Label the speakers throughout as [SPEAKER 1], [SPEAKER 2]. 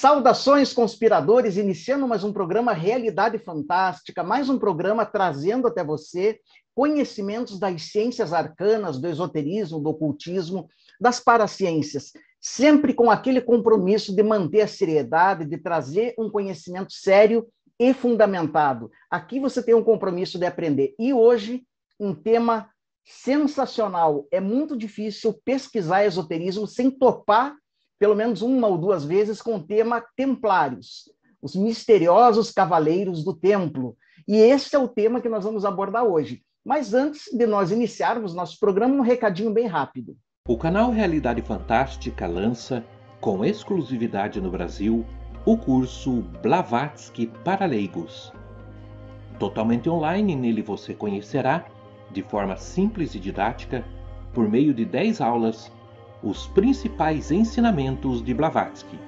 [SPEAKER 1] Saudações, conspiradores, iniciando mais um programa Realidade Fantástica, mais um programa trazendo até você conhecimentos das ciências arcanas, do esoterismo, do ocultismo, das paraciências, sempre com aquele compromisso de manter a seriedade, de trazer um conhecimento sério e fundamentado. Aqui você tem um compromisso de aprender. E hoje, um tema sensacional. É muito difícil pesquisar esoterismo sem topar pelo menos uma ou duas vezes com o tema Templários, os misteriosos cavaleiros do templo. E esse é o tema que nós vamos abordar hoje. Mas antes de nós iniciarmos nosso programa, um recadinho bem rápido.
[SPEAKER 2] O canal Realidade Fantástica lança, com exclusividade no Brasil, o curso Blavatsky para leigos. Totalmente online, nele você conhecerá, de forma simples e didática, por meio de 10 aulas, os principais ensinamentos de Blavatsky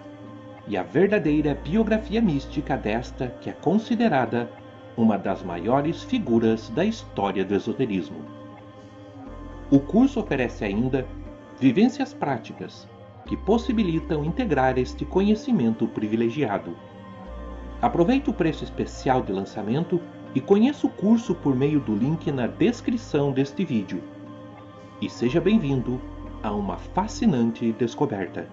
[SPEAKER 2] e a verdadeira biografia mística desta que é considerada uma das maiores figuras da história do esoterismo. O curso oferece ainda vivências práticas que possibilitam integrar este conhecimento privilegiado. Aproveite o preço especial de lançamento e conheça o curso por meio do link na descrição deste vídeo. E seja bem-vindo a uma fascinante descoberta.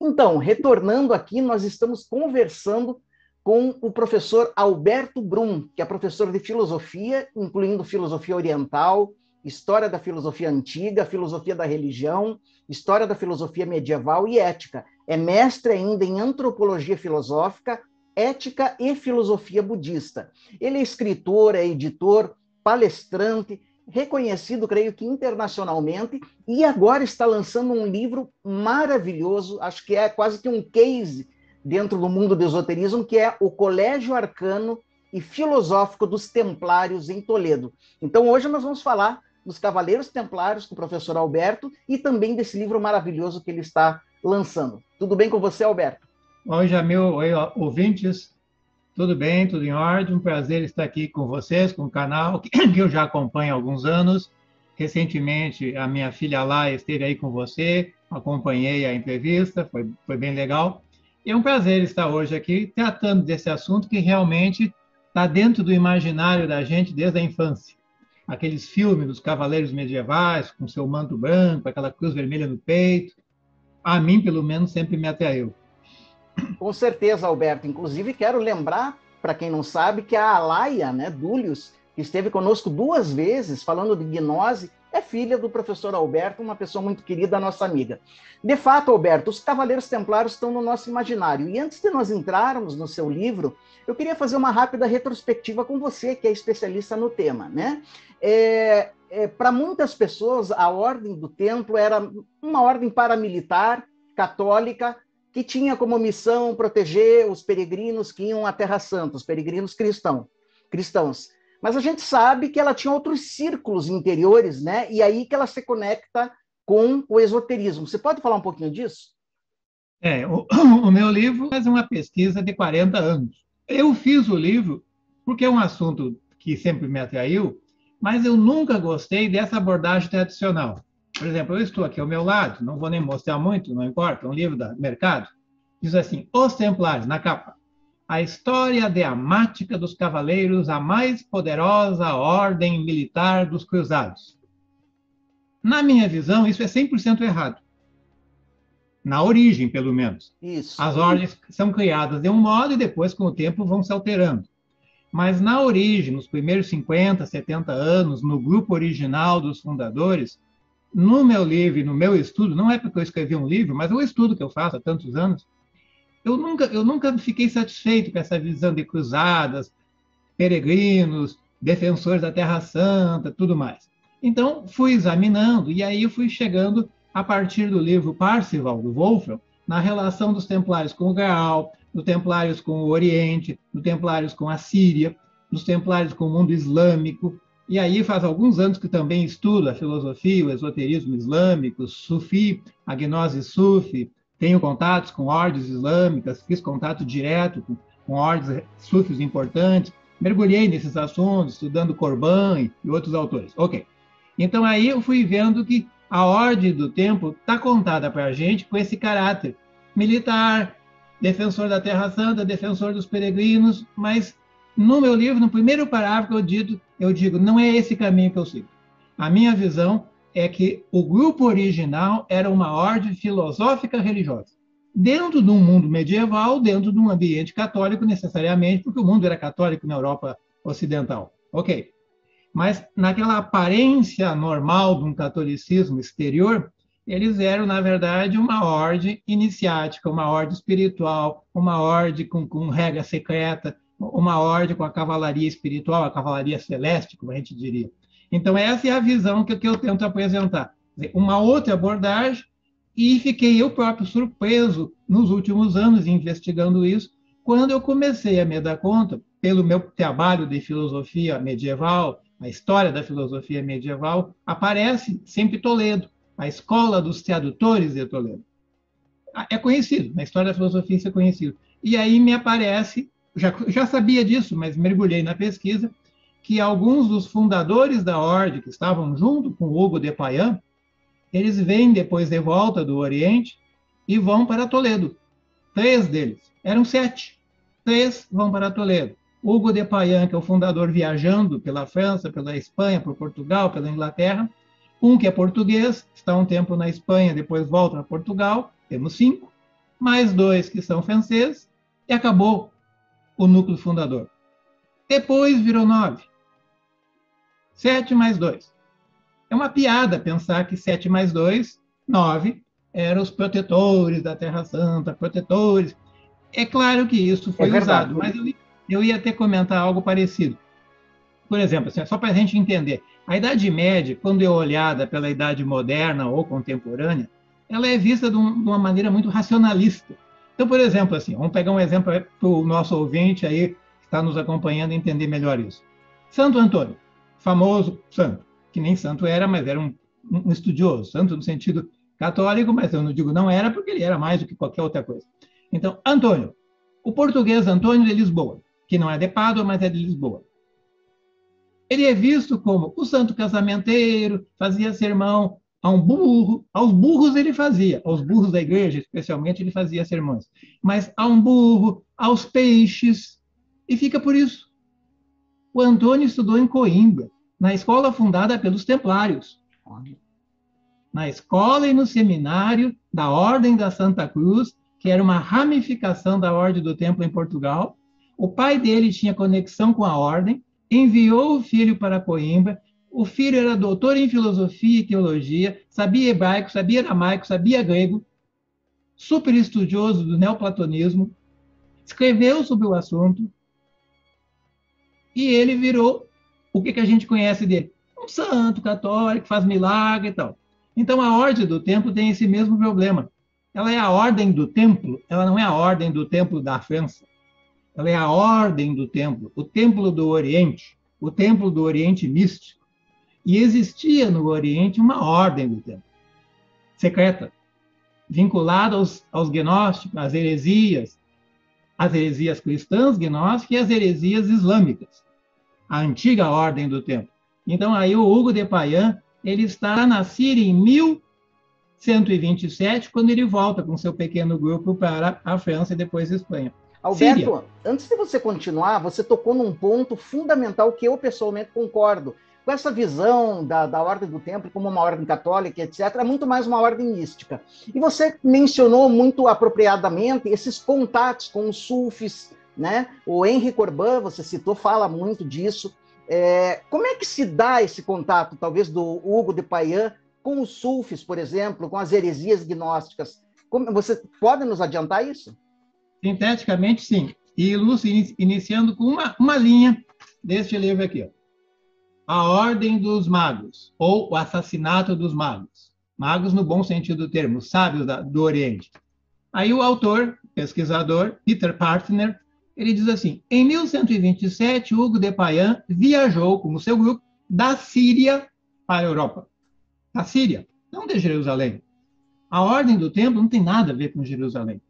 [SPEAKER 1] Então, retornando aqui, nós estamos conversando com o professor Alberto Brum, que é professor de filosofia, incluindo filosofia oriental, história da filosofia antiga, filosofia da religião, história da filosofia medieval e ética. É mestre ainda em antropologia filosófica, ética e filosofia budista. Ele é escritor, é editor, palestrante, reconhecido, creio que internacionalmente, e agora está lançando um livro maravilhoso, acho que é quase que um case dentro do mundo do esoterismo, que é o Colégio Arcano e Filosófico dos Templários em Toledo. Então, hoje nós vamos falar dos Cavaleiros Templários com o professor Alberto e também desse livro maravilhoso que ele está lançando. Tudo bem com você, Alberto?
[SPEAKER 3] Oi, Jamil. Oi, ouvintes. Tudo bem, tudo em ordem. Um prazer estar aqui com vocês, com o canal que eu já acompanho há alguns anos. Recentemente, a minha filha lá esteve aí com você, acompanhei a entrevista, foi, foi bem legal. E é um prazer estar hoje aqui tratando desse assunto que realmente está dentro do imaginário da gente desde a infância. Aqueles filmes dos cavaleiros medievais, com seu manto branco, aquela cruz vermelha no peito, a mim, pelo menos, sempre me atraiu.
[SPEAKER 1] Com certeza, Alberto. Inclusive, quero lembrar, para quem não sabe, que a Alaia, né, Dúlios, que esteve conosco duas vezes falando de gnose, é filha do professor Alberto, uma pessoa muito querida, nossa amiga. De fato, Alberto, os Cavaleiros Templários estão no nosso imaginário. E antes de nós entrarmos no seu livro, eu queria fazer uma rápida retrospectiva com você, que é especialista no tema. Né? É, é, Para muitas pessoas, a ordem do templo era uma ordem paramilitar, católica, que tinha como missão proteger os peregrinos que iam à Terra Santa, os peregrinos cristão, cristãos. Mas a gente sabe que ela tinha outros círculos interiores, né? E aí que ela se conecta com o esoterismo. Você pode falar um pouquinho disso?
[SPEAKER 3] É, o, o meu livro faz uma pesquisa de 40 anos. Eu fiz o livro porque é um assunto que sempre me atraiu, mas eu nunca gostei dessa abordagem tradicional. Por exemplo, eu estou aqui ao meu lado, não vou nem mostrar muito, não importa, é um livro do mercado. Diz assim: Os Templários, na capa. A história dramática dos cavaleiros, a mais poderosa ordem militar dos cruzados. Na minha visão, isso é 100% errado. Na origem, pelo menos. Isso. As ordens são criadas de um modo e depois, com o tempo, vão se alterando. Mas na origem, nos primeiros 50, 70 anos, no grupo original dos fundadores, no meu livro, no meu estudo, não é porque eu escrevi um livro, mas é o estudo que eu faço há tantos anos, eu nunca, eu nunca fiquei satisfeito com essa visão de cruzadas, peregrinos, defensores da Terra Santa, tudo mais. Então, fui examinando, e aí fui chegando, a partir do livro Parcival, do Wolfram, na relação dos templários com o Graal, dos templários com o Oriente, dos templários com a Síria, dos templários com o mundo islâmico, e aí faz alguns anos que também estudo a filosofia, o esoterismo islâmico, sufi, a gnose sufi, tenho contatos com ordens islâmicas, fiz contato direto com, com ordens sufis importantes, mergulhei nesses assuntos, estudando Corban e outros autores. Ok. Então aí eu fui vendo que a ordem do tempo está contada para a gente com esse caráter militar, defensor da Terra Santa, defensor dos peregrinos, mas no meu livro, no primeiro parágrafo, eu digo, eu digo, não é esse caminho que eu sigo. A minha visão é que o grupo original era uma ordem filosófica religiosa. Dentro de um mundo medieval, dentro de um ambiente católico, necessariamente, porque o mundo era católico na Europa Ocidental. Ok. Mas naquela aparência normal de um catolicismo exterior, eles eram, na verdade, uma ordem iniciática, uma ordem espiritual, uma ordem com, com regra secreta, uma ordem com a cavalaria espiritual, a cavalaria celeste, como a gente diria. Então, essa é a visão que, eu tento apresentar. Uma outra abordagem, e fiquei eu próprio surpreso nos últimos anos investigando isso, quando eu comecei a me dar conta, pelo meu trabalho de filosofia medieval, a história da filosofia medieval, aparece sempre Toledo, a escola dos tradutores de Toledo. É conhecido, na história da filosofia isso é conhecido. E aí me aparece, já, já sabia disso, mas mergulhei na pesquisa, que alguns dos fundadores da ordem, que estavam junto com Hugo de Payán, eles vêm depois de volta do Oriente e vão para Toledo. Três deles. Eram sete. Três vão para Toledo. Hugo de Payán, que é o fundador viajando pela França, pela Espanha, por Portugal, pela Inglaterra. Um que é português, está um tempo na Espanha, depois volta para Portugal. Temos cinco. Mais dois que são franceses. E acabou o núcleo fundador. Depois virou nove. 7 mais 2. É uma piada pensar que 7 mais 2, 9, eram os protetores da Terra Santa, protetores. É claro que isso foi é usado, mas eu, eu ia até comentar algo parecido. Por exemplo, assim, só para a gente entender, a Idade Média, quando é olhada pela Idade Moderna ou contemporânea, ela é vista de, um, de uma maneira muito racionalista. Então, por exemplo, assim, vamos pegar um exemplo para o nosso ouvinte aí que está nos acompanhando entender melhor isso. Santo Antônio famoso santo, que nem santo era, mas era um, um estudioso, santo no sentido católico, mas eu não digo não era, porque ele era mais do que qualquer outra coisa. Então, Antônio, o português Antônio de Lisboa, que não é de Pádua, mas é de Lisboa. Ele é visto como o santo casamenteiro, fazia sermão a um burro, aos burros ele fazia, aos burros da igreja, especialmente, ele fazia sermões, mas a um burro, aos peixes, e fica por isso. O Antônio estudou em Coimbra, na escola fundada pelos Templários. Na escola e no seminário da Ordem da Santa Cruz, que era uma ramificação da Ordem do Templo em Portugal. O pai dele tinha conexão com a Ordem, enviou o filho para Coimbra. O filho era doutor em filosofia e teologia, sabia hebraico, sabia aramaico, sabia grego, super estudioso do neoplatonismo, escreveu sobre o assunto, e ele virou o que, que a gente conhece dele? Um santo católico, faz milagre e tal. Então, a ordem do templo tem esse mesmo problema. Ela é a ordem do templo, ela não é a ordem do templo da França. Ela é a ordem do templo, o templo do Oriente, o templo do Oriente místico. E existia no Oriente uma ordem do templo, secreta, vinculada aos, aos gnósticos, às heresias, as heresias cristãs, gnósticas e as heresias islâmicas a antiga ordem do tempo. Então, aí o Hugo de Payán, ele está na Síria em 1127, quando ele volta com seu pequeno grupo para a França e depois a Espanha.
[SPEAKER 1] Alberto, Síria. antes de você continuar, você tocou num ponto fundamental que eu pessoalmente concordo. Com essa visão da, da ordem do templo como uma ordem católica, etc., é muito mais uma ordem mística. E você mencionou muito apropriadamente esses contatos com os sufis, né? O Henri Corbin, você citou, fala muito disso. É, como é que se dá esse contato, talvez, do Hugo de Payán com os sulfis, por exemplo, com as heresias gnósticas? Como, você pode nos adiantar isso?
[SPEAKER 3] Sinteticamente, sim. E iniciando com uma, uma linha deste livro aqui. Ó. A Ordem dos Magos, ou o Assassinato dos Magos. Magos no bom sentido do termo, sábios da, do Oriente. Aí o autor, pesquisador, Peter Partner, ele diz assim: em 1127, Hugo de Payán viajou com o seu grupo da Síria para a Europa. Da Síria, não de Jerusalém. A ordem do templo não tem nada a ver com Jerusalém.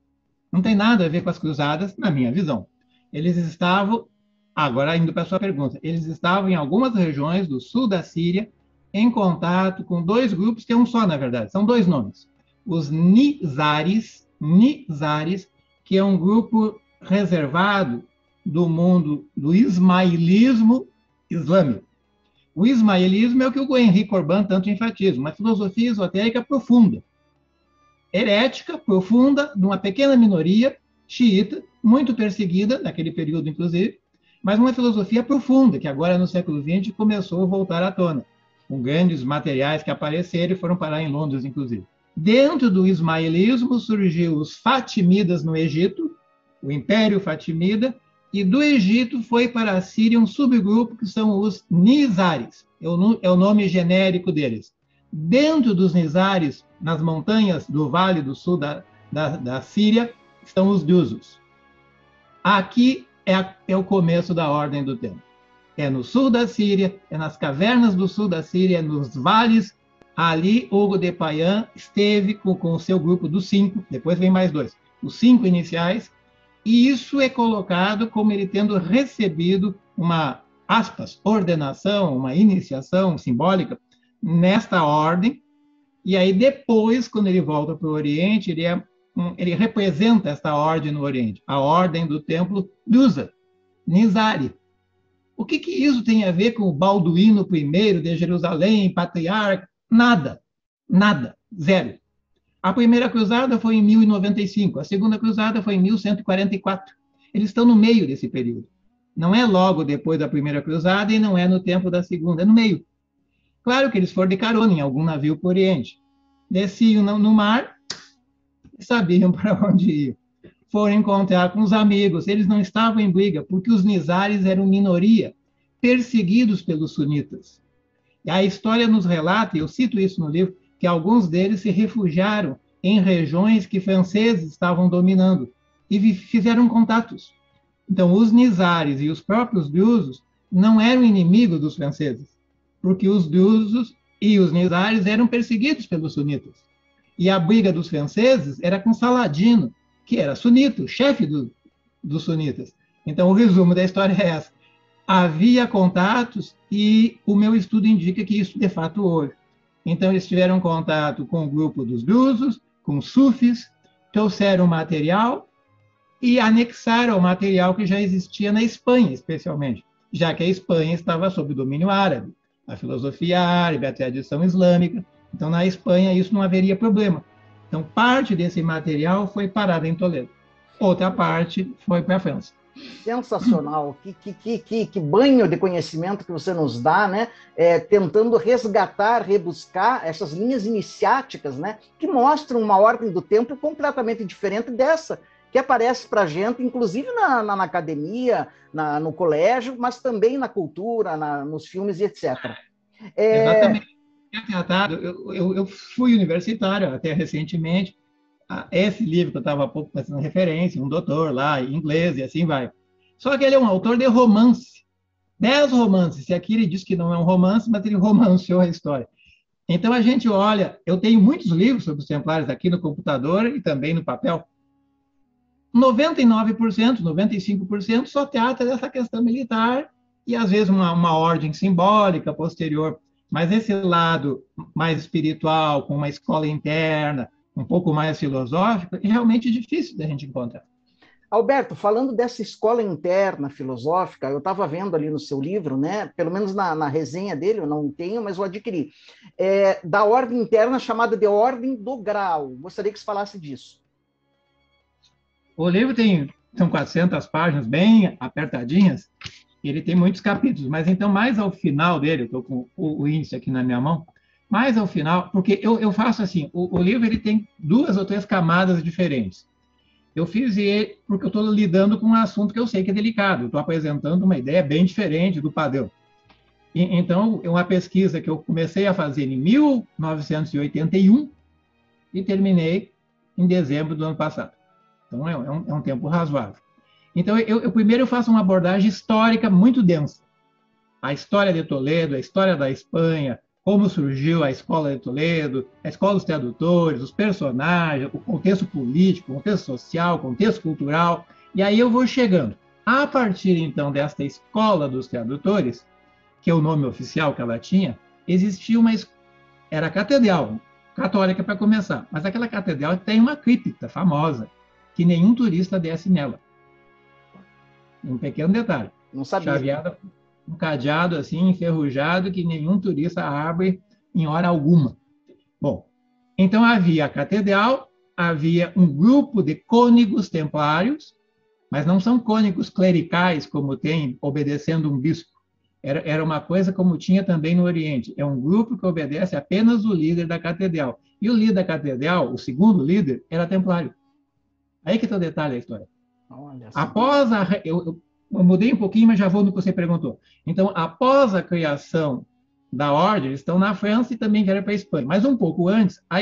[SPEAKER 3] Não tem nada a ver com as cruzadas, na minha visão. Eles estavam, agora indo para a sua pergunta, eles estavam em algumas regiões do sul da Síria em contato com dois grupos, que é um só, na verdade, são dois nomes. Os Nizares, Nizares, que é um grupo reservado do mundo do ismailismo islâmico. O ismailismo é o que o Henri Corbin tanto enfatiza, uma filosofia esotérica profunda, herética, profunda, de uma pequena minoria xiita, muito perseguida naquele período, inclusive, mas uma filosofia profunda, que agora no século XX começou a voltar à tona, com grandes materiais que apareceram e foram parar em Londres, inclusive. Dentro do ismailismo surgiu os Fatimidas no Egito, o Império Fatimida, e do Egito foi para a Síria um subgrupo que são os Nizares, é o, é nome genérico deles. Dentro dos Nizares, nas montanhas do Vale do Sul da, da, da Síria, estão os Drusos. Aqui é, é o começo da ordem do tempo. É no sul da Síria, é nas cavernas do sul da Síria, é nos vales. Ali, Hugo de Payan esteve com, com o seu grupo dos cinco, depois vem mais dois, os cinco iniciais, e isso é colocado como ele tendo recebido uma, aspas, ordenação, uma iniciação simbólica nesta ordem, e aí depois, quando ele volta para o Oriente, ele, é, ele representa esta ordem no Oriente, a ordem do templo Dusa, Nizari. O que, que isso tem a ver com o Balduíno I de Jerusalém, patriarca? Nada, nada, zero. A primeira cruzada foi em 1095, a segunda cruzada foi em 1144. Eles estão no meio desse período. Não é logo depois da primeira cruzada e não é no tempo da segunda, é no meio. Claro que eles foram de carona em algum navio para o Oriente. Desciam no mar sabiam para onde ir. Foram encontrar com os amigos. Eles não estavam em briga, porque os nizares eram minoria, perseguidos pelos sunitas. E a história nos relata, e eu cito isso no livro, que alguns deles se refugiaram em regiões que franceses estavam dominando e fizeram contatos. Então, os nizares e os próprios drusos não eram inimigos dos franceses, porque os drusos e os nizares eram perseguidos pelos sunitas. E a briga dos franceses era com Saladino, que era sunita, o chefe do, dos sunitas. Então, o resumo da história é essa. Havia contatos e o meu estudo indica que isso de fato houve. Então, eles tiveram contato com o grupo dos drusos, com os sufis, trouxeram material e anexaram o material que já existia na Espanha, especialmente, já que a Espanha estava sob domínio árabe, a filosofia árabe, a tradição islâmica. Então, na Espanha, isso não haveria problema. Então, parte desse material foi parada em Toledo, outra parte foi para a França.
[SPEAKER 1] Sensacional, que, que, que, que, banho de conhecimento que você nos dá, né? É, tentando resgatar, rebuscar essas linhas iniciáticas, né? Que mostram uma ordem do tempo completamente diferente dessa que aparece para a gente, inclusive na, na, na academia, na, no colégio, mas também na cultura, nos filmes e etc.
[SPEAKER 3] É... Exatamente. Eu, eu, eu fui universitário até recentemente, esse livro que eu estava há pouco fazendo referência, um doutor lá, em inglês, e assim vai. Só que ele é um autor de romance. Dez romances. E aqui ele diz que não é um romance, mas ele romanceou a história. Então a gente olha, eu tenho muitos livros sobre os templários aqui no computador e também no papel. 99%, 95% só trata dessa questão militar e às vezes uma, uma ordem simbólica posterior. Mas esse lado mais espiritual, com uma escola interna, um pouco mais filosófico, é realmente difícil da gente encontrar.
[SPEAKER 1] Alberto, falando dessa escola interna filosófica, eu estava vendo ali no seu livro, né? Pelo menos na, na, resenha dele, eu não tenho, mas eu adquiri. É, da ordem interna chamada de ordem do grau. Gostaria que você falasse disso.
[SPEAKER 3] O livro tem são 400 páginas, bem apertadinhas. Ele tem muitos capítulos, mas então mais ao final dele, eu estou com o, o índice aqui na minha mão, mais ao final, porque eu, eu faço assim, o, o, livro ele tem duas ou três camadas diferentes. Eu fiz ele porque eu estou lidando com um assunto que eu sei que é delicado. Estou apresentando uma ideia bem diferente do padrão. E, então, é uma pesquisa que eu comecei a fazer em 1981 e terminei em dezembro do ano passado. Então, é, um, é um, tempo razoável. Então, eu, eu primeiro eu faço uma abordagem histórica muito densa. A história de Toledo, a história da Espanha, como surgiu a Escola de Toledo, a Escola dos Tradutores, os personagens, o contexto político, o contexto social, o contexto cultural, e aí eu vou chegando. A partir, então, desta Escola dos Tradutores, que é o nome oficial que ela tinha, existia uma... era catedral, católica para começar. Mas aquela catedral tem uma cripta famosa, que nenhum turista desce nela. Um pequeno detalhe.
[SPEAKER 1] Não sabia.
[SPEAKER 3] Chaveada, um cadeado assim, enferrujado, que nenhum turista abre em hora alguma. Bom, então havia a catedral, havia um grupo de cônigos templários, mas não são cônigos clericais, como tem, obedecendo um bispo. Era, era uma coisa como tinha também no Oriente. É um grupo que obedece apenas o líder da catedral. E o líder da catedral, o segundo líder, era templário. Aí que está o detalhe da história. Após a. Eu, eu, mudei um pouquinho, mas já vou no que você perguntou. Então, após a criação da ordem, eles estão na França e também vieram para a Espanha. Mas um pouco antes, a,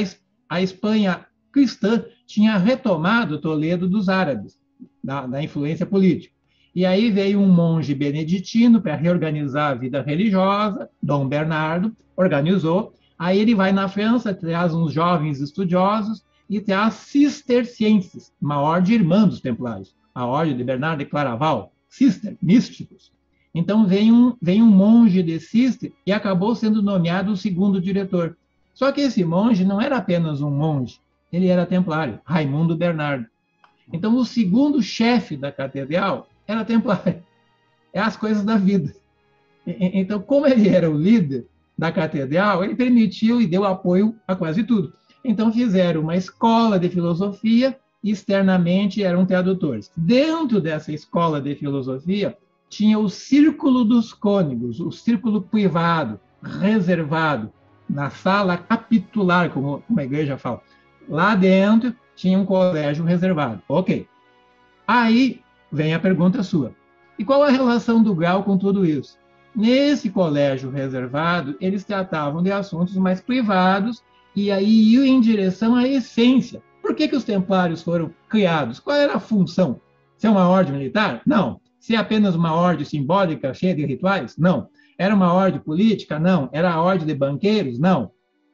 [SPEAKER 3] a Espanha cristã tinha retomado Toledo dos árabes, da, da influência política. E aí veio um monge beneditino para reorganizar a vida religiosa, Dom Bernardo, organizou. Aí ele vai na França, traz uns jovens estudiosos e traz cistercienses, uma ordem irmã dos templários, a ordem de Bernardo de Claraval, cister, místicos. Então vem um, vem um monge de cister e acabou sendo nomeado o segundo diretor. Só que esse monge não era apenas um monge, ele era templário, Raimundo Bernardo. Então o segundo chefe da catedral era templário. É as coisas da vida. Então, como ele era o líder da catedral, ele permitiu e deu apoio a quase tudo. Então, fizeram uma escola de filosofia externamente eram tradutores. Dentro dessa escola de filosofia, tinha o círculo dos cônegos, o círculo privado, reservado, na sala capitular, como a igreja fala. Lá dentro tinha um colégio reservado. Ok. Aí vem a pergunta sua. E qual a relação do grau com tudo isso? Nesse colégio reservado, eles tratavam de assuntos mais privados e aí iam em direção à essência. Por que, que os templários foram criados? Qual era a função? Ser uma ordem militar? Não. Ser apenas uma ordem simbólica cheia de rituais? Não. Era uma ordem política? Não. Era a ordem de banqueiros? Não.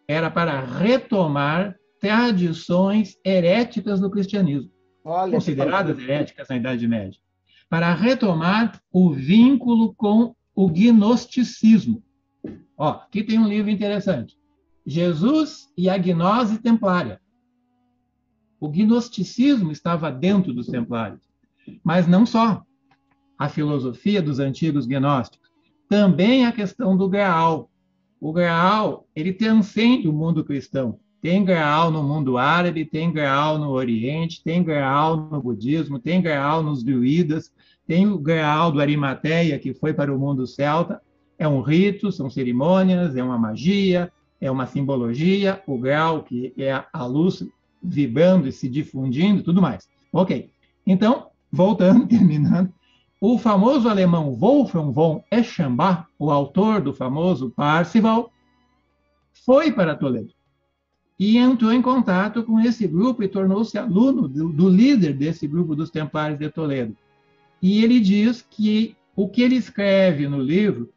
[SPEAKER 3] Era para retomar tradições heréticas do cristianismo. Olha, consideradas heréticas na Idade Média, para retomar o vínculo com o gnosticismo. Ó, aqui tem um livro interessante. Jesus e a gnose templária. O gnosticismo estava dentro dos templários, mas não só. A filosofia dos antigos gnósticos, também a questão do Graal. O Graal, ele transcende o mundo cristão. Tem Graal no mundo árabe, tem Graal no Oriente, tem Graal no budismo, tem Graal nos druidas, tem o Graal do Arimateia, que foi para o mundo celta. É um rito, são cerimônias, é uma magia, é uma simbologia, o Graal, que é a luz vibrando e se difundindo, tudo mais. Ok. Então, voltando, terminando, o famoso alemão Wolfram von Eschenbach, o autor do famoso Parzival, foi para Toledo e entrou em contato com esse grupo e tornou-se aluno do, do, líder desse grupo dos Templários de Toledo. E ele diz que o que ele escreve no livro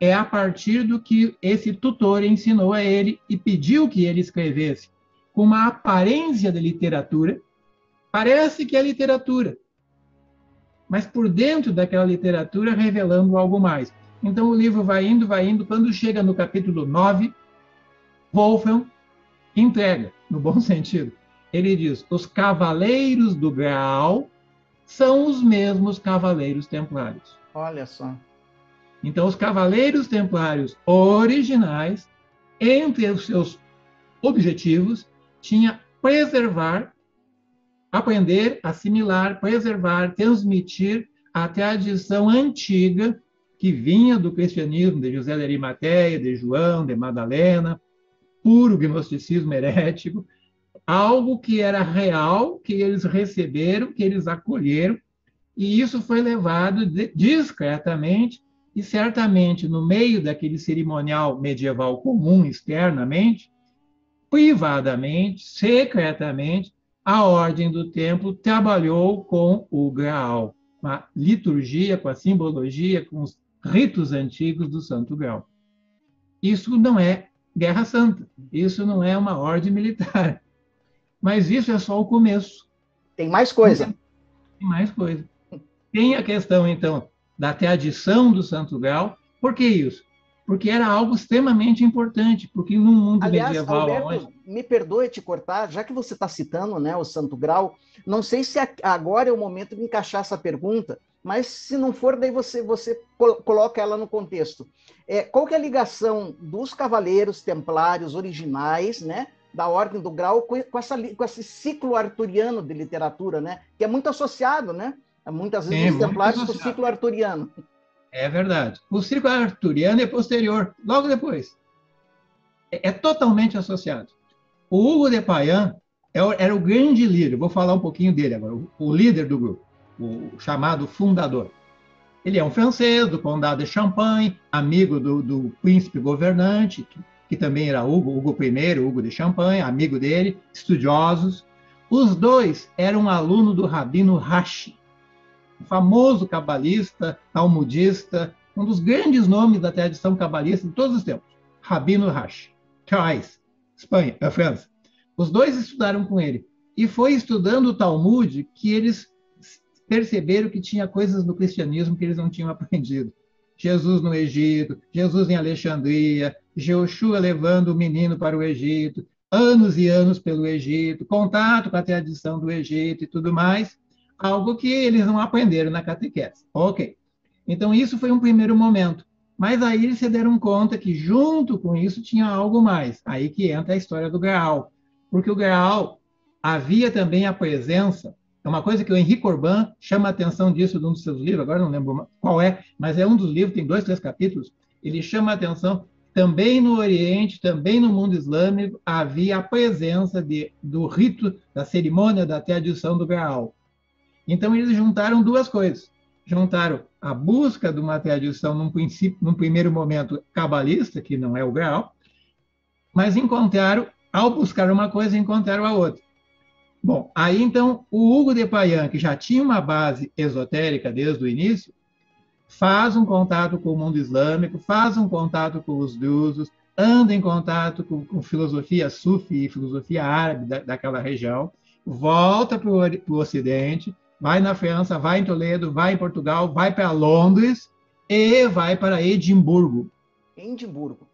[SPEAKER 3] é a partir do que esse tutor ensinou a ele e pediu que ele escrevesse, com uma aparência de literatura. Parece que é literatura, mas por dentro daquela literatura revelando algo mais. Então o livro vai indo, vai indo, quando chega no capítulo 9, Wolfram entrega, no bom sentido. Ele diz: os cavaleiros do Graal são os mesmos cavaleiros templários.
[SPEAKER 1] Olha só.
[SPEAKER 3] Então, os cavaleiros templários originais, entre os seus objetivos, tinha preservar, aprender, assimilar, preservar, transmitir a tradição antiga que vinha do cristianismo de José de Arimateia, de João, de Madalena, puro gnosticismo herético, algo que era real, que eles receberam, que eles acolheram, e isso foi levado discretamente e certamente no meio daquele cerimonial medieval comum externamente, privadamente, secretamente, a ordem do templo trabalhou com o Graal, com a liturgia, com a simbologia, com os ritos antigos do Santo Graal. Isso não é Guerra Santa. Isso não é uma ordem militar. Mas isso é só o começo.
[SPEAKER 1] Tem mais coisa.
[SPEAKER 3] Tem mais coisa. Tem a questão, então, da tradição do Santo Grau. Por que isso? Porque era algo extremamente importante, porque no mundo
[SPEAKER 1] Aliás,
[SPEAKER 3] medieval...
[SPEAKER 1] Alberto, onde... me perdoe te cortar, já que você está citando né, o Santo Grau, não sei se agora é o momento de encaixar essa pergunta, mas se não for, daí você, você coloca ela no contexto. É, qual que é a ligação dos cavaleiros templários originais, né, da Ordem do Grau, com, essa, com esse ciclo arturiano de literatura, né, que é muito associado, né, muitas vezes, Sim, os templários com o ciclo arturiano.
[SPEAKER 3] É verdade. O ciclo arturiano é posterior, logo depois. É, é totalmente associado. O Hugo de Payan é era o grande líder, vou falar um pouquinho dele agora, o, o líder do grupo o chamado fundador. Ele é um francês do condado de Champagne, amigo do, do príncipe governante, que, que, também era Hugo, Hugo I, Hugo de Champagne, amigo dele, estudiosos. Os dois eram alunos do Rabino Rashi, famoso cabalista, talmudista, um dos grandes nomes da tradição cabalista de todos os tempos, Rabino Rashi, Charles, Espanha, a França. Os dois estudaram com ele. E foi estudando o Talmud que eles perceberam que tinha coisas no cristianismo que eles não tinham aprendido. Jesus no Egito, Jesus em Alexandria, Joshua levando o menino para o Egito, anos e anos pelo Egito, contato com a tradição do Egito e tudo mais, algo que eles não aprenderam na catequese. Ok. Então, isso foi um primeiro momento. Mas aí eles se deram conta que, junto com isso, tinha algo mais. Aí que entra a história do Graal. Porque o Graal havia também a presença é uma coisa que o Henrique Orban chama a atenção disso num dos seus livros, agora não lembro qual é, mas é um dos livros, tem dois, três capítulos. Ele chama a atenção também no Oriente, também no mundo islâmico, havia a presença de, do rito, da cerimônia da tradição do Graal. Então, eles juntaram duas coisas. Juntaram a busca de uma tradição, num, princípio, num primeiro momento, cabalista, que não é o Graal, mas encontraram, ao buscar uma coisa, encontraram a outra. Bom, aí então o Hugo de Payan, que já tinha uma base esotérica desde o início, faz um contato com o mundo islâmico, faz um contato com os drusos, anda em contato com, com filosofia sufi e filosofia árabe da, daquela região, volta para o Ocidente, vai na França, vai em Toledo, vai em Portugal, vai para Londres e vai para Edimburgo.
[SPEAKER 1] Edimburgo.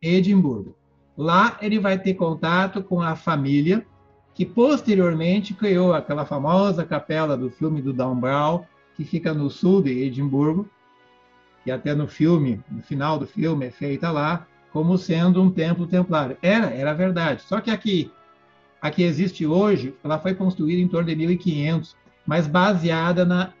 [SPEAKER 3] Edimburgo. Lá ele vai ter contato com a família que posteriormente criou aquela famosa capela do filme do Dan Brown, que fica no sul de Edimburgo, que até no filme, no final do filme, é feita lá, como sendo um templo templário. Era, era verdade. Só que aqui, a que existe hoje, ela foi construída em torno de 1500, mas baseada na,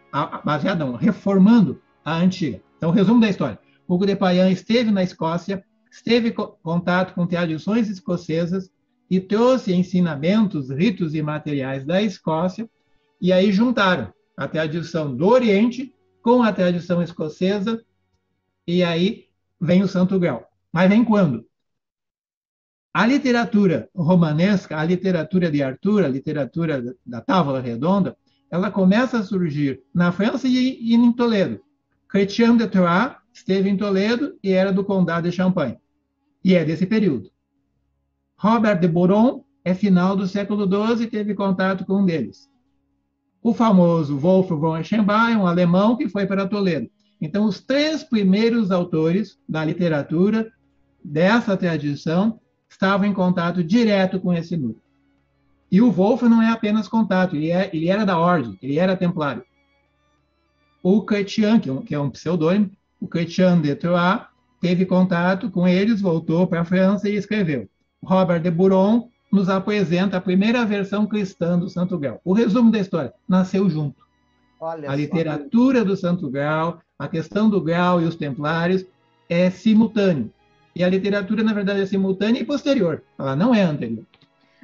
[SPEAKER 3] baseada não, reformando a antiga. Então, resumo da história. Hugo de Payan esteve na Escócia, esteve em contato com tradições escocesas, e trouxe ensinamentos, ritos e materiais da Escócia, e aí juntaram a tradição do Oriente com a tradição escocesa, e aí vem o Santo Grau. Mas vem quando? A literatura romanesca, a literatura de Arthur, a literatura da Távola Redonda, ela começa a surgir na França e, e em Toledo. Chrétien de Troyes esteve em Toledo e era do Condado de Champagne. E é desse período. Robert de Boron é final do século XII e teve contato com um deles. O famoso Wolf von Eschenbach, um alemão que foi para Toledo. Então, os três primeiros autores da literatura dessa tradição estavam em contato direto com esse núcleo. E o Wolf não é apenas contato, ele, é, ele era da ordem, ele era templário. O Chrétien, que, é um, que é um pseudônimo, o Chrétien de Troyes, teve contato com eles, voltou para a França e escreveu. Robert de Buron nos apresenta a primeira versão cristã do Santo Grau. O resumo da história: nasceu junto. Olha a literatura só. do Santo Grau, a questão do Grau e os Templários é simultâneo. E a literatura, na verdade, é simultânea e posterior. Ela não é anterior.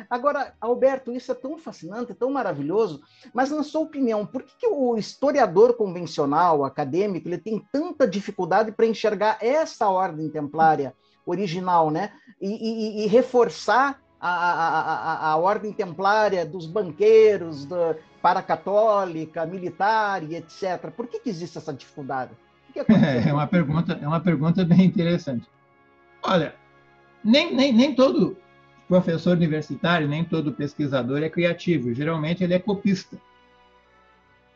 [SPEAKER 1] Agora, Alberto, isso é tão fascinante, tão maravilhoso, mas na sua opinião, por que, que o historiador convencional, acadêmico, ele tem tanta dificuldade para enxergar essa ordem templária original, né? E, e, e reforçar a, a, a, a, ordem templária dos banqueiros, da paracatólica, militar e etc. Por que, que existe essa dificuldade?
[SPEAKER 3] Que que é uma pergunta, é uma pergunta bem interessante. Olha, nem, nem, nem todo professor universitário, nem todo pesquisador é criativo. Geralmente ele é copista.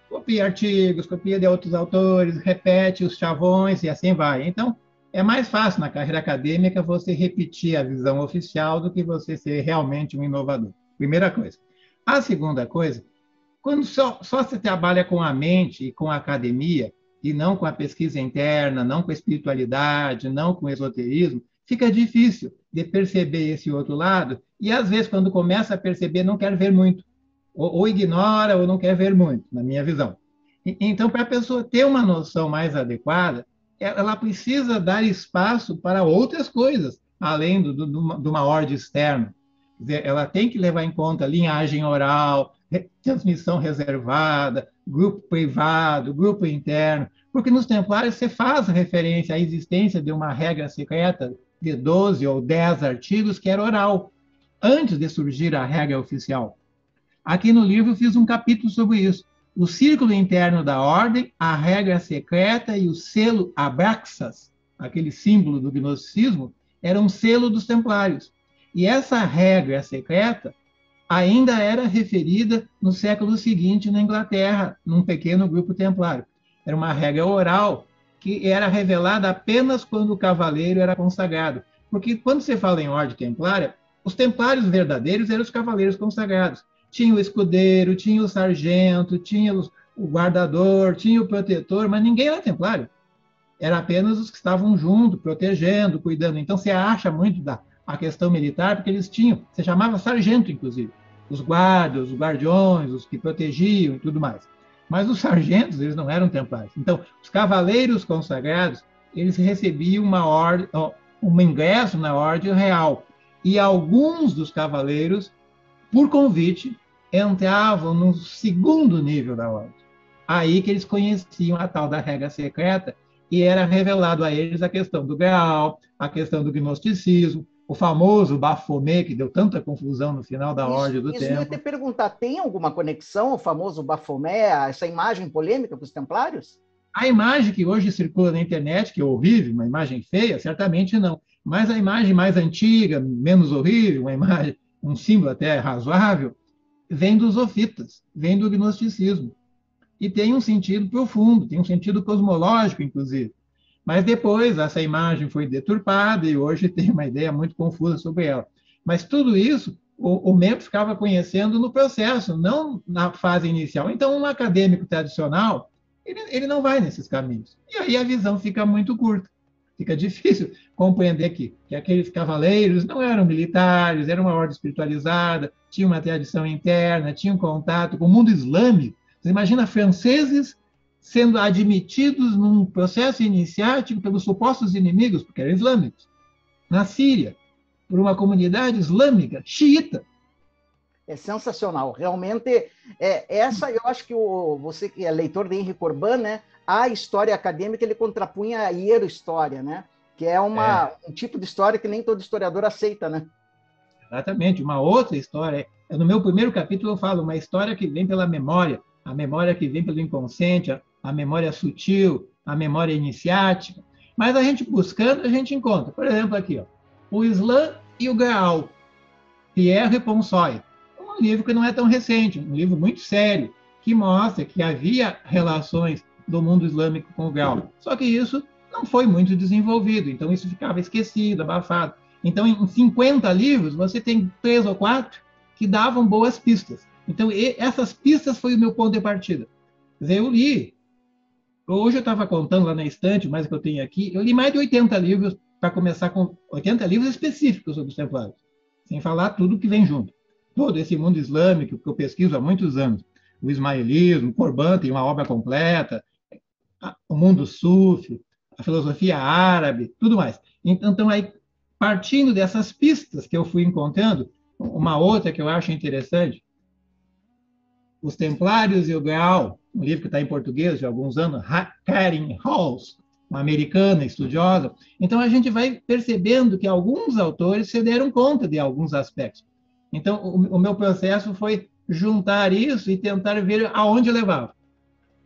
[SPEAKER 3] Copia artigos, copia de outros autores, repete os chavões e assim vai. Então, é mais fácil na carreira acadêmica você repetir a visão oficial do que você ser realmente um inovador. Primeira coisa. A segunda coisa, quando só, só se trabalha com a mente e com a academia, e não com a pesquisa interna, não com a espiritualidade, não com o esoterismo, fica difícil de perceber esse outro lado, e às vezes, quando começa a perceber, não quer ver muito, ou, ou ignora, ou não quer ver muito, na minha visão. Então, para a pessoa ter uma noção mais adequada, ela precisa dar espaço para outras coisas, além do, do, de uma ordem externa. Ela tem que levar em conta linhagem oral, transmissão reservada, grupo privado, grupo interno, porque nos templários você faz referência à existência de uma regra secreta de 12 ou 10 artigos que era oral, antes de surgir a regra oficial. Aqui no livro eu fiz um capítulo sobre isso o círculo interno da ordem, a regra secreta e o selo Abraxas, aquele símbolo do gnosticismo, era um selo dos templários. E essa regra secreta ainda era referida no século seguinte na Inglaterra, num pequeno grupo templário. Era uma regra oral que era revelada apenas quando o cavaleiro era consagrado. Porque quando você fala em ordem templária, os templários verdadeiros eram os cavaleiros consagrados tinha o escudeiro, tinha o sargento, tinha o guardador, tinha o protetor, mas ninguém era templário. Era apenas os que estavam junto, protegendo, cuidando. Então você acha muito da a questão militar, porque eles tinham, você chamava sargento, inclusive, os guardas, os guardiões, os que protegiam e tudo mais. Mas os sargentos, eles não eram templários. Então, os cavaleiros consagrados, eles recebiam uma ordem, um ingresso na ordem real. E alguns dos cavaleiros, por convite, entravam no segundo nível da ordem. Aí que eles conheciam a tal da regra secreta e era revelado a eles a questão do Graal, a questão do gnosticismo, o famoso Bafomé, que deu tanta confusão no final da isso, Ordem do
[SPEAKER 1] isso
[SPEAKER 3] Tempo.
[SPEAKER 1] Isso eu ia te perguntar, tem alguma conexão o famoso Bafomé, essa imagem polêmica para os templários?
[SPEAKER 3] A imagem que hoje circula na internet, que é horrível, uma imagem feia, certamente não. Mas a imagem mais antiga, menos horrível, uma imagem, um símbolo até razoável, vem dos ofitas, vem do gnosticismo. E tem um sentido profundo, tem um sentido cosmológico, inclusive. Mas depois essa imagem foi deturpada e hoje tem uma ideia muito confusa sobre ela. Mas tudo isso o, o membro ficava conhecendo no processo, não na fase inicial. Então, um acadêmico tradicional, ele, ele não vai nesses caminhos. E aí a visão fica muito curta. Fica difícil compreender que, que aqueles cavaleiros não eram militares, era uma ordem espiritualizada, tinha uma tradição interna, tinha um contato com o mundo islâmico. Você imagina franceses sendo admitidos num processo iniciático pelos supostos inimigos, porque eram islâmicos, na Síria, por uma comunidade islâmica xiita.
[SPEAKER 1] É sensacional. Realmente, é, essa eu acho que o, você que é leitor de Henri Corbin, né, a história acadêmica ele contrapunha a hierohistória, né? Que é, uma, é. um tipo de história que nem todo historiador aceita, né?
[SPEAKER 3] Exatamente. Uma outra história. No meu primeiro capítulo eu falo uma história que vem pela memória, a memória que vem pelo inconsciente, a, memória sutil, a memória iniciática. Mas a gente buscando, a gente encontra. Por exemplo, aqui, ó, o Islã e o Graal, Pierre Ponsoy. Um livro que não é tão recente, um livro muito sério, que mostra que havia relações do mundo islâmico com o Gal. Só que isso não foi muito desenvolvido, então isso ficava esquecido, abafado. Então, em 50 livros, você tem três ou quatro que davam boas pistas. Então, essas pistas foi o meu ponto de partida. Dizer, eu li. Hoje eu estava contando lá na estante, mais que eu tenho aqui, eu li mais de 80 livros para começar com 80 livros específicos sobre os templários, sem falar tudo que vem junto. Todo esse mundo islâmico que eu pesquiso há muitos anos. O ismaelismo, o Corban tem uma obra completa, o mundo sufi, a filosofia árabe, tudo mais. Então, então, aí, partindo dessas pistas que eu fui encontrando, uma outra que eu acho interessante, Os Templários e o Graal, um livro que está em português de alguns anos, Karen Halls, uma americana estudiosa. Então, a gente vai percebendo que alguns autores se deram conta de alguns aspectos. Então, o, o meu processo foi juntar isso e tentar ver aonde levava.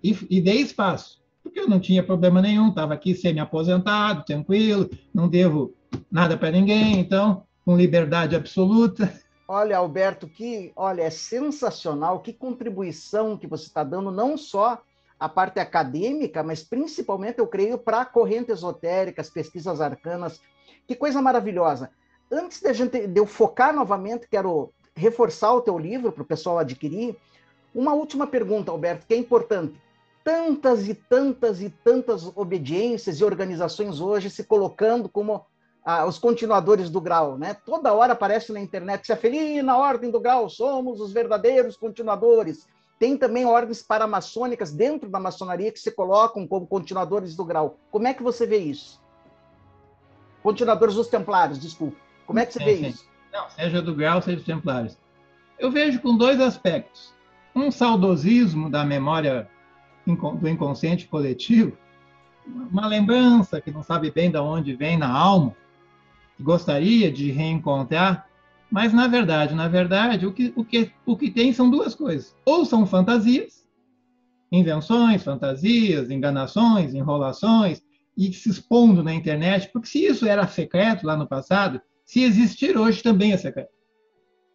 [SPEAKER 3] E, e dei espaço porque eu não tinha problema nenhum, estava aqui semi-aposentado, tranquilo, não devo nada para ninguém, então, com liberdade absoluta.
[SPEAKER 1] Olha, Alberto, que olha, é sensacional, que contribuição que você está dando, não só a parte acadêmica, mas principalmente, eu creio, para a corrente esotérica, as pesquisas arcanas. Que coisa maravilhosa. Antes de, gente, de eu focar novamente, quero reforçar o teu livro para o pessoal adquirir. Uma última pergunta, Alberto, que é importante. Tantas e tantas e tantas obediências e organizações hoje se colocando como ah, os continuadores do grau, né? Toda hora aparece na internet, se feliz na ordem do grau, somos os verdadeiros continuadores. Tem também ordens paramaçônicas dentro da maçonaria que se colocam como continuadores do grau. Como é que você vê isso? Continuadores dos templários, desculpa. Como é que você vê isso?
[SPEAKER 3] Não, seja do grau, seja dos templários. Eu vejo com dois aspectos. Um saudosismo da memória do inconsciente coletivo, uma lembrança que não sabe bem de onde vem na alma, gostaria de reencontrar, mas na verdade, na verdade, o que, o que, o que tem são duas coisas. Ou são fantasias, invenções, fantasias, enganações, enrolações, e se expondo na internet, porque se isso era secreto lá no passado, se existir hoje também é secreto.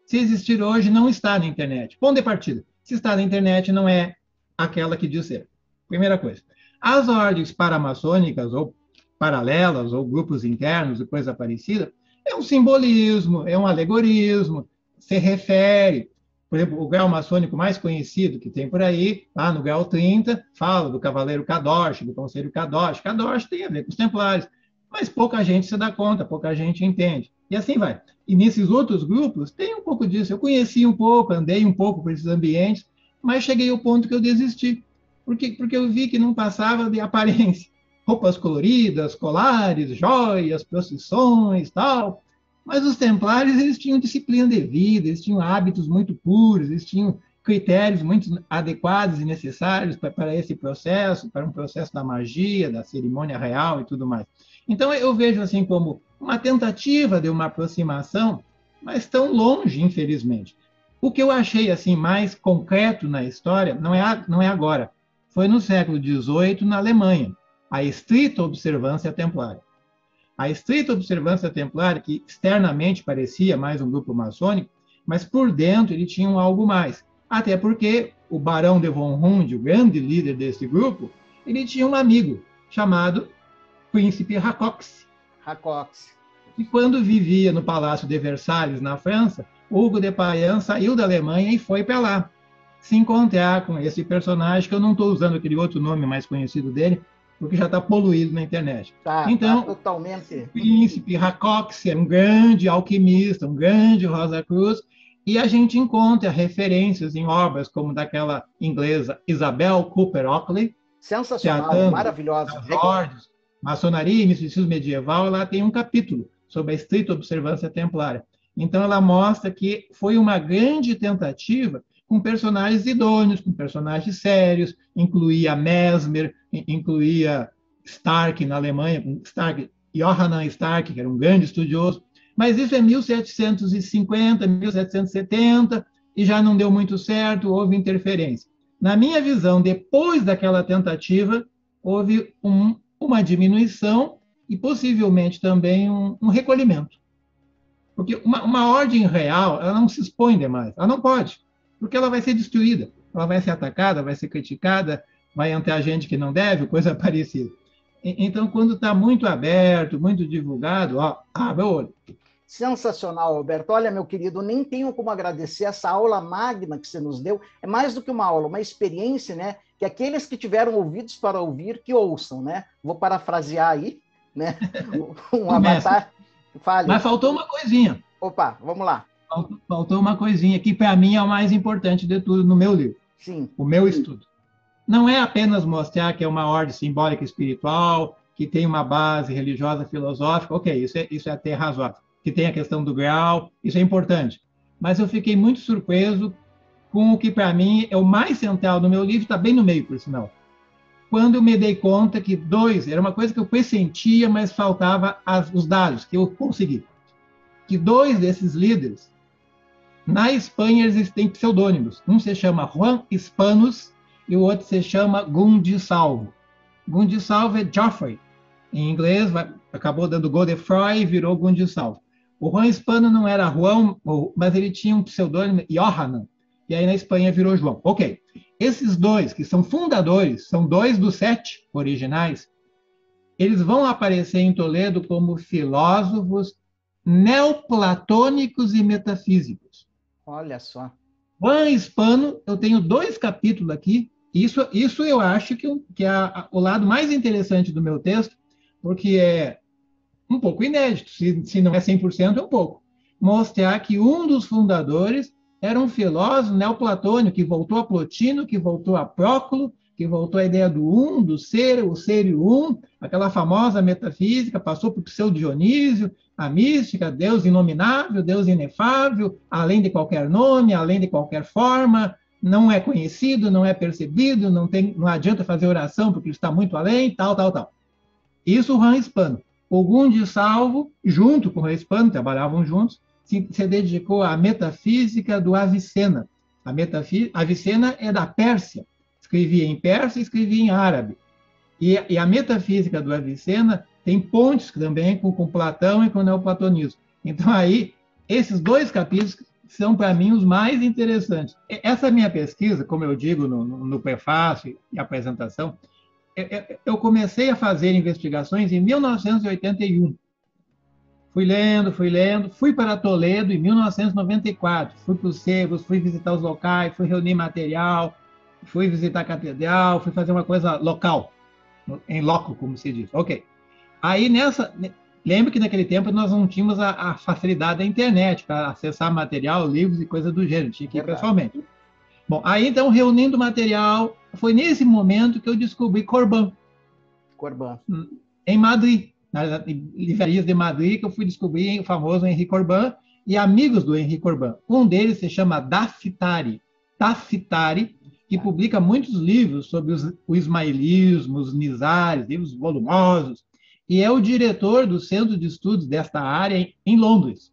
[SPEAKER 3] Se existir hoje, não está na internet. Ponto de partida. Se está na internet, não é aquela que diz ser. Primeira coisa. As ordens paramaçônicas, ou paralelas, ou grupos internos e coisa parecida, é um simbolismo, é um alegorismo, se refere. Por exemplo, o grau maçônico mais conhecido que tem por aí, lá no grau 30, fala do cavaleiro Kadosh, do conselho Kadosh. Kadosh tem a ver com os templários, mas pouca gente se dá conta, pouca gente entende. E assim vai. E nesses outros grupos, tem um pouco disso. Eu conheci um pouco, andei um pouco por esses ambientes, mas cheguei ao ponto que eu desisti. Porque, porque eu vi que não passava de aparência roupas coloridas, colares, joias, procissões, tal. Mas os templários eles tinham disciplina de vida, eles tinham hábitos muito puros, eles tinham critérios muito adequados e necessários para, para esse processo, para um processo da magia, da cerimônia real e tudo mais. Então eu vejo assim como uma tentativa de uma aproximação, mas tão longe, infelizmente. O que eu achei assim mais concreto na história não é não é agora, foi no século XVIII na Alemanha a estrita observância templária. A estrita observância templária, que externamente parecia mais um grupo maçônico, mas por dentro ele tinha um algo mais. Até porque o barão de von Hund, o grande líder desse grupo, ele tinha um amigo chamado Príncipe Racox.
[SPEAKER 1] Racox.
[SPEAKER 3] E quando vivia no Palácio de Versalhes, na França, Hugo de Payan saiu da Alemanha e foi para lá se encontrar com esse personagem, que eu não estou usando aquele outro nome mais conhecido dele, porque já está poluído na internet.
[SPEAKER 1] Tá, então, tá totalmente.
[SPEAKER 3] O príncipe Racox era um grande alquimista, um grande Rosa Cruz, e a gente encontra referências em obras como daquela inglesa Isabel Cooper Oakley.
[SPEAKER 1] Sensacional, maravilhosa.
[SPEAKER 3] Ordens, maçonaria e misticismo medieval, ela tem um capítulo sobre a estrita observância templária. Então, ela mostra que foi uma grande tentativa com personagens idôneos, com personagens sérios, incluía Mesmer, incluía Stark na Alemanha, Stark, Johann Stark, que era um grande estudioso, mas isso é 1750, 1770, e já não deu muito certo, houve interferência. Na minha visão, depois daquela tentativa, houve um, uma diminuição e possivelmente também um, um recolhimento. Porque uma, uma, ordem real, ela não se expõe demais, ela não pode porque ela vai ser destruída, ela vai ser atacada, vai ser criticada, vai entrar gente que não deve, coisa parecida. Então, quando está muito aberto, muito divulgado, ó, abre o olho.
[SPEAKER 1] Sensacional, Alberto. Olha, meu querido, nem tenho como agradecer essa aula magna que você nos deu. É mais do que uma aula, uma experiência, né? Que aqueles que tiveram ouvidos para ouvir, que ouçam, né? Vou parafrasear aí, né? Um avatar.
[SPEAKER 3] Fale. Mas faltou uma coisinha.
[SPEAKER 1] Opa, vamos lá
[SPEAKER 3] faltou uma coisinha que para mim é o mais importante de tudo no meu livro.
[SPEAKER 1] Sim.
[SPEAKER 3] O meu estudo. Não é apenas mostrar que é uma ordem simbólica espiritual, que tem uma base religiosa, filosófica, ok, isso é, isso é até razoável. Que tem a questão do grau, isso é importante. Mas eu fiquei muito surpreso com o que para mim é o mais central do meu livro, está bem no meio, por sinal. Quando eu me dei conta que dois, era uma coisa que eu pressentia, mas faltava as, os dados que eu consegui. Que dois desses líderes na Espanha, eles têm pseudônimos. Um se chama Juan Hispanos e o outro se chama Gundisalvo. Gundisalvo é Geoffrey. Em inglês, acabou dando Godefroy e virou Gundisalvo. O Juan Hispano não era Juan, mas ele tinha um pseudônimo, Johanan. e aí na Espanha virou João. Ok. Esses dois, que são fundadores, são dois dos sete originais, eles vão aparecer em Toledo como filósofos neoplatônicos e metafísicos.
[SPEAKER 1] Olha só.
[SPEAKER 3] Juan Hispano, eu tenho dois capítulos aqui. Isso, isso eu acho que, que é o lado mais interessante do meu texto, porque é um pouco inédito, se, se não é 100%, é um pouco. Mostrar que um dos fundadores era um filósofo neoplatônico que voltou a Plotino, que voltou a Próculo, que voltou à ideia do um, do ser, o ser e o um, aquela famosa metafísica, passou por seu Dionísio, a mística, Deus inominável, Deus inefável, além de qualquer nome, além de qualquer forma, não é conhecido, não é percebido, não, tem, não adianta fazer oração porque está muito além, tal, tal, tal. Isso o Ran Hispano. Ogum de Salvo, junto com o Hispano, trabalhavam juntos, se, se dedicou à metafísica do Avicena. A metafí Avicena é da Pérsia, escrevia em persa e escrevia em árabe. E, e a metafísica do Avicena tem pontes também com, com Platão e com o neoplatonismo. Então, aí, esses dois capítulos são, para mim, os mais interessantes. Essa minha pesquisa, como eu digo no, no, prefácio e apresentação, eu comecei a fazer investigações em 1981. Fui lendo, fui lendo, fui para Toledo em 1994, fui para os sebos, fui visitar os locais, fui reunir material, fui visitar a catedral, fui fazer uma coisa local, em loco, como se diz. Ok. Aí nessa, lembro que naquele tempo nós não tínhamos a, a facilidade da internet para acessar material, livros e coisas do gênero, tinha que ir pessoalmente. Bom, aí então reunindo material, foi nesse momento que eu descobri Corban.
[SPEAKER 1] Corban.
[SPEAKER 3] Em Madrid, nas livrarias de Madrid, que eu fui descobrir o famoso Henri Corban e amigos do Henri Corban. Um deles se chama Dafitari. Dafitari que publica muitos livros sobre os, o ismailismo, os nizares, livros volumosos, e é o diretor do Centro de Estudos desta área em Londres,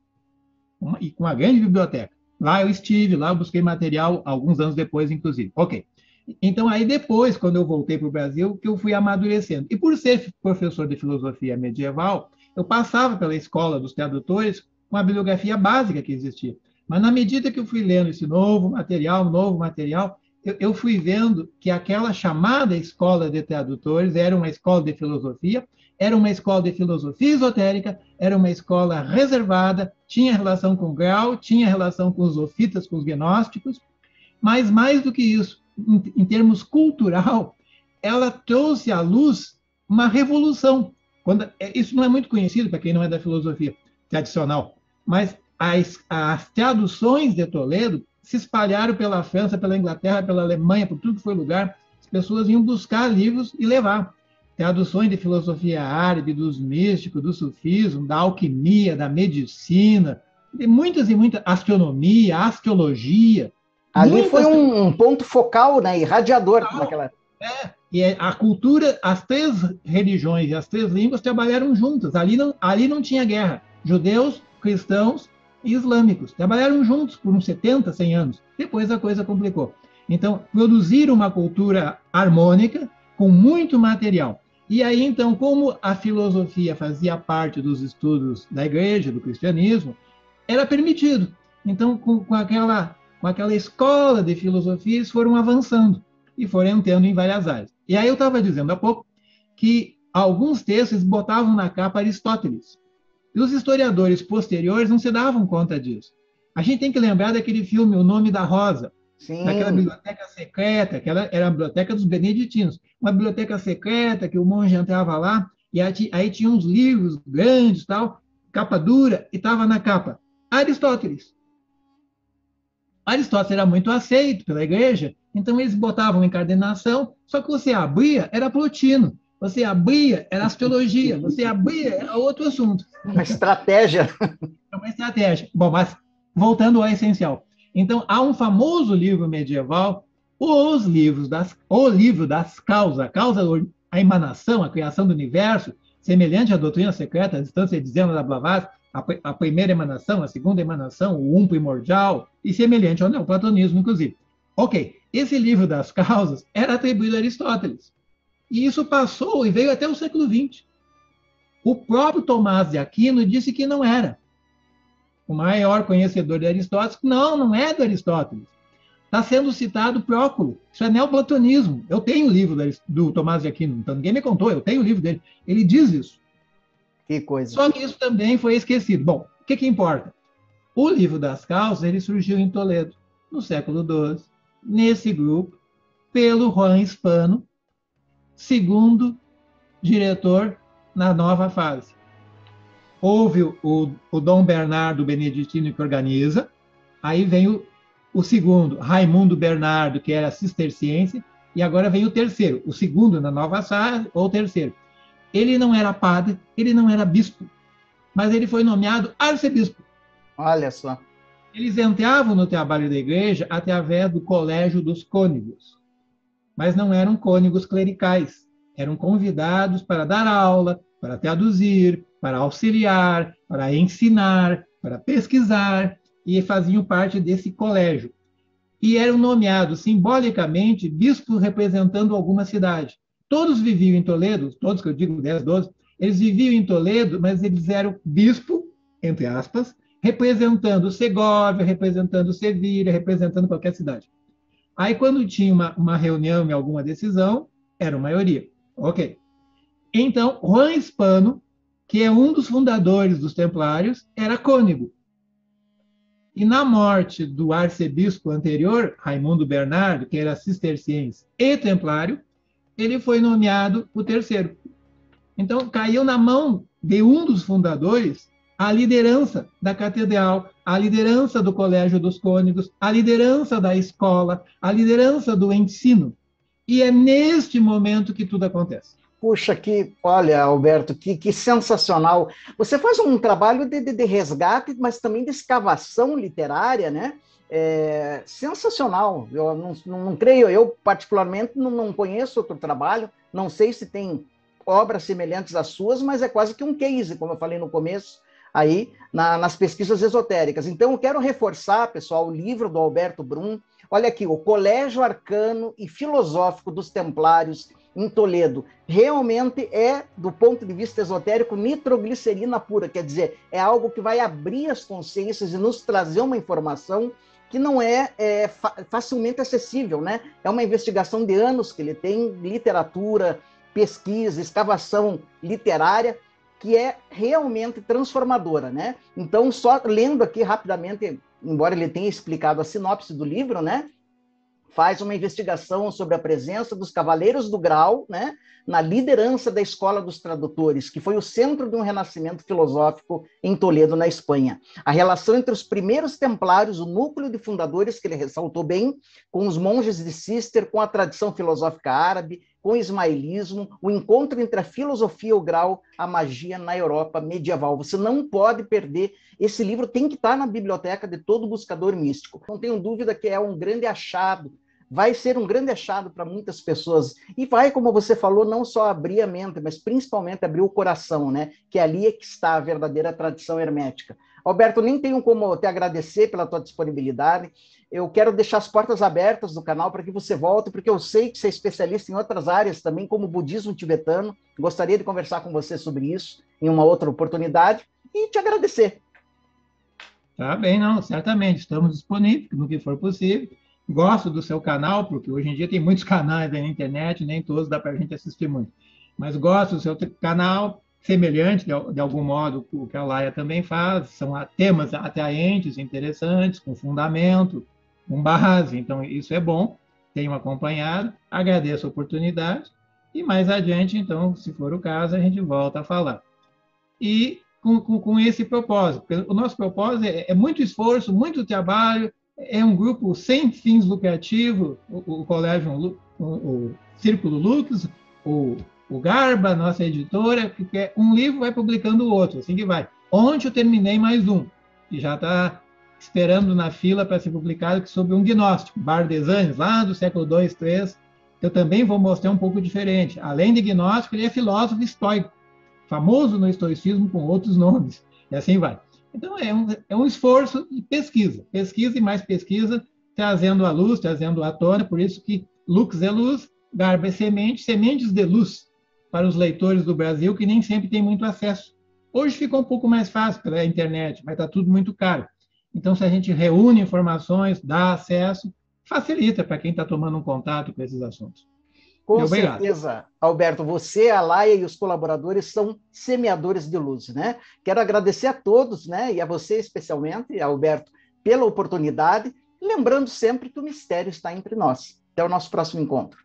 [SPEAKER 3] uma, e com uma grande biblioteca. Lá eu estive, lá eu busquei material alguns anos depois, inclusive. Ok. Então, aí depois, quando eu voltei para o Brasil, que eu fui amadurecendo. E por ser professor de filosofia medieval, eu passava pela escola dos tradutores com a bibliografia básica que existia. Mas na medida que eu fui lendo esse novo material, novo material, eu, fui vendo que aquela chamada escola de tradutores era uma escola de filosofia, era uma escola de filosofia esotérica, era uma escola reservada, tinha relação com Grau, tinha relação com os ofitas, com os gnósticos, mas mais do que isso, em, em termos cultural, ela trouxe à luz uma revolução. Quando, é, isso não é muito conhecido para quem não é da filosofia tradicional, mas as, as traduções de Toledo se espalharam pela França, pela Inglaterra, pela Alemanha, por tudo que foi lugar. As pessoas iam buscar livros e levar. Traduções de filosofia árabe, dos místicos, do sufismo, da alquimia, da medicina, de muitas e muitas, astronomia, astrologia.
[SPEAKER 1] Ali foi um, um, ponto focal, né, irradiador focal, naquela
[SPEAKER 3] é, e é, a cultura, as três religiões e as três línguas trabalharam juntas. Ali não, ali não tinha guerra. Judeus, cristãos e islâmicos. Trabalharam juntos por uns 70, 100 anos. Depois a coisa complicou. Então, produziram uma cultura harmônica com muito material. E aí, então, como a filosofia fazia parte dos estudos da igreja, do cristianismo, era permitido. Então, com, com aquela, com aquela escola de filosofia, eles foram avançando e foram entrando em várias áreas. E aí eu estava dizendo há pouco que alguns textos botavam na capa Aristóteles. E os historiadores posteriores não se davam conta disso. A gente tem que lembrar daquele filme O Nome da Rosa, Sim. daquela biblioteca secreta, que era a biblioteca dos beneditinos. Uma biblioteca secreta que o monge entrava lá, e aí tinha uns livros grandes, tal, capa dura, e estava na capa Aristóteles. Aristóteles era muito aceito pela igreja, então eles botavam encadenação, só que você abria, era Plotino. Você abria, era astrologia. Você abria, era outro assunto.
[SPEAKER 1] Uma estratégia.
[SPEAKER 3] É uma estratégia. Bom, mas voltando ao essencial. Então, há um famoso livro medieval, os livros das, o livro das causas, a causa, a emanação, a criação do universo, semelhante à doutrina secreta, a distância de Zeno da Blavatsky, a, a, primeira emanação, a segunda emanação, o um primordial, e semelhante ao neoplatonismo, inclusive. Ok, esse livro das causas era atribuído a Aristóteles. E isso passou e veio até o século XX. O próprio Tomás de Aquino disse que não era. O maior conhecedor de Aristóteles, não, não é do Aristóteles. Está sendo citado Próculo. Isso é neoplatonismo. Eu tenho o livro do Tomás de Aquino, então ninguém me contou, eu tenho o livro dele. Ele diz isso.
[SPEAKER 1] Que coisa.
[SPEAKER 3] Só que isso também foi esquecido. Bom, o que, que importa? O livro das causas ele surgiu em Toledo, no século XII, nesse grupo, pelo Juan Hispano, segundo diretor na nova fase. Houve o, o Dom Bernardo Beneditino que organiza, aí vem o, o segundo, Raimundo Bernardo, que era cisterciense, e agora vem o terceiro, o segundo na nova fase, ou terceiro. Ele não era padre, ele não era bispo, mas ele foi nomeado arcebispo.
[SPEAKER 1] Olha só.
[SPEAKER 3] Eles entravam no trabalho da igreja através do colégio dos cônegos, mas não eram cônegos clericais. Eram convidados para dar aula, para traduzir, para auxiliar, para ensinar, para pesquisar, e faziam parte desse colégio. E eram nomeados simbolicamente bispos representando alguma cidade. Todos viviam em Toledo, todos que eu digo 10, 12, eles viviam em Toledo, mas eles eram bispo, entre aspas, representando Segóvia, representando Sevilha, representando qualquer cidade. Aí, quando tinha uma, uma reunião em alguma decisão, era maioria. Ok. Então, Juan Hispano, que é um dos fundadores dos Templários, era cônego. E na morte do arcebispo anterior, Raimundo Bernardo, que era cisterciense e templário, ele foi nomeado o terceiro. Então, caiu na mão de um dos fundadores a liderança da catedral, a liderança do Colégio dos Cônegos, a liderança da escola, a liderança do ensino. E é neste momento que tudo acontece.
[SPEAKER 1] Puxa, que, olha, Alberto, que, que sensacional. Você faz um trabalho de, de, de resgate, mas também de escavação literária, né? é, sensacional. Eu não, não, creio, eu particularmente não, não, conheço outro trabalho, não sei se tem obras semelhantes às suas, mas é quase que um case, como eu falei no começo, aí na, nas pesquisas esotéricas. Então, eu quero reforçar, pessoal, o livro do Alberto Brum. Olha aqui, o Colégio Arcano e Filosófico dos Templários em Toledo. Realmente é, do ponto de vista esotérico, nitroglicerina pura, quer dizer, é algo que vai abrir as consciências e nos trazer uma informação que não é, é facilmente acessível, né? É uma investigação de anos que ele tem, literatura, pesquisa, escavação literária, que é realmente transformadora, né? Então, só lendo aqui rapidamente, embora ele tenha explicado a sinopse do livro, né? faz uma investigação sobre a presença dos Cavaleiros do Grau, né, na liderança da Escola dos Tradutores, que foi o centro de um renascimento filosófico em Toledo, na Espanha. A relação entre os primeiros templários, o núcleo de fundadores, que ele ressaltou bem, com os monges de Cister, com a tradição filosófica árabe, com o ismailismo, o encontro entre a filosofia e o grau, a magia na Europa medieval. Você não pode perder. Esse livro tem que estar na biblioteca de todo buscador místico. Não tenho dúvida que é um grande achado vai ser um grande achado para muitas pessoas e vai, como você falou, não só abrir a mente, mas principalmente abrir o coração, né? Que é ali é que está a verdadeira tradição hermética. Alberto, nem tenho como te agradecer pela tua disponibilidade. Eu quero deixar as portas abertas do canal para que você volte, porque eu sei que você é especialista em outras áreas também, como budismo tibetano. Gostaria de conversar com você sobre isso em uma outra oportunidade e te agradecer.
[SPEAKER 3] Tá bem, não, certamente. Estamos disponíveis no que for possível gosto do seu canal, porque hoje em dia tem muitos canais aí na internet, nem todos dá para a gente assistir muito. Mas gosto do seu canal, semelhante, de, de algum modo, o que a Laia também faz, são temas atraentes, interessantes, com fundamento, com base, então isso é bom, tenho acompanhado, agradeço a oportunidade, e mais adiante, então, se for o caso, a gente volta a falar. E com, com, com esse propósito, o nosso propósito é, é muito esforço, muito trabalho, é um grupo sem fins lucrativos, o, o Colégio, o, o Círculo Lux, o, o Garba, nossa editora, que quer um livro vai publicando o outro, assim que vai. Ontem eu terminei mais um, que já está esperando na fila para ser publicado, que sobre um gnóstico, Bardesanes, lá do século II, III, eu também vou mostrar um pouco diferente. Além de gnóstico, ele é filósofo estoico, famoso no estoicismo com outros nomes, e assim vai. Então, é um, é um esforço de pesquisa, pesquisa e mais pesquisa, trazendo a luz, trazendo à tona, por isso que Lux é luz, Garba é semente, sementes de luz para os leitores do Brasil que nem sempre têm muito acesso. Hoje ficou um pouco mais fácil pela internet, mas está tudo muito caro. Então, se a gente reúne informações, dá acesso, facilita para quem está tomando um contato com esses assuntos.
[SPEAKER 1] Com certeza, Alberto, você, a Laia e os colaboradores são semeadores de luz, né? Quero agradecer a todos, né, e a você especialmente, Alberto, pela oportunidade, lembrando sempre que o mistério está entre nós. Até o nosso próximo encontro.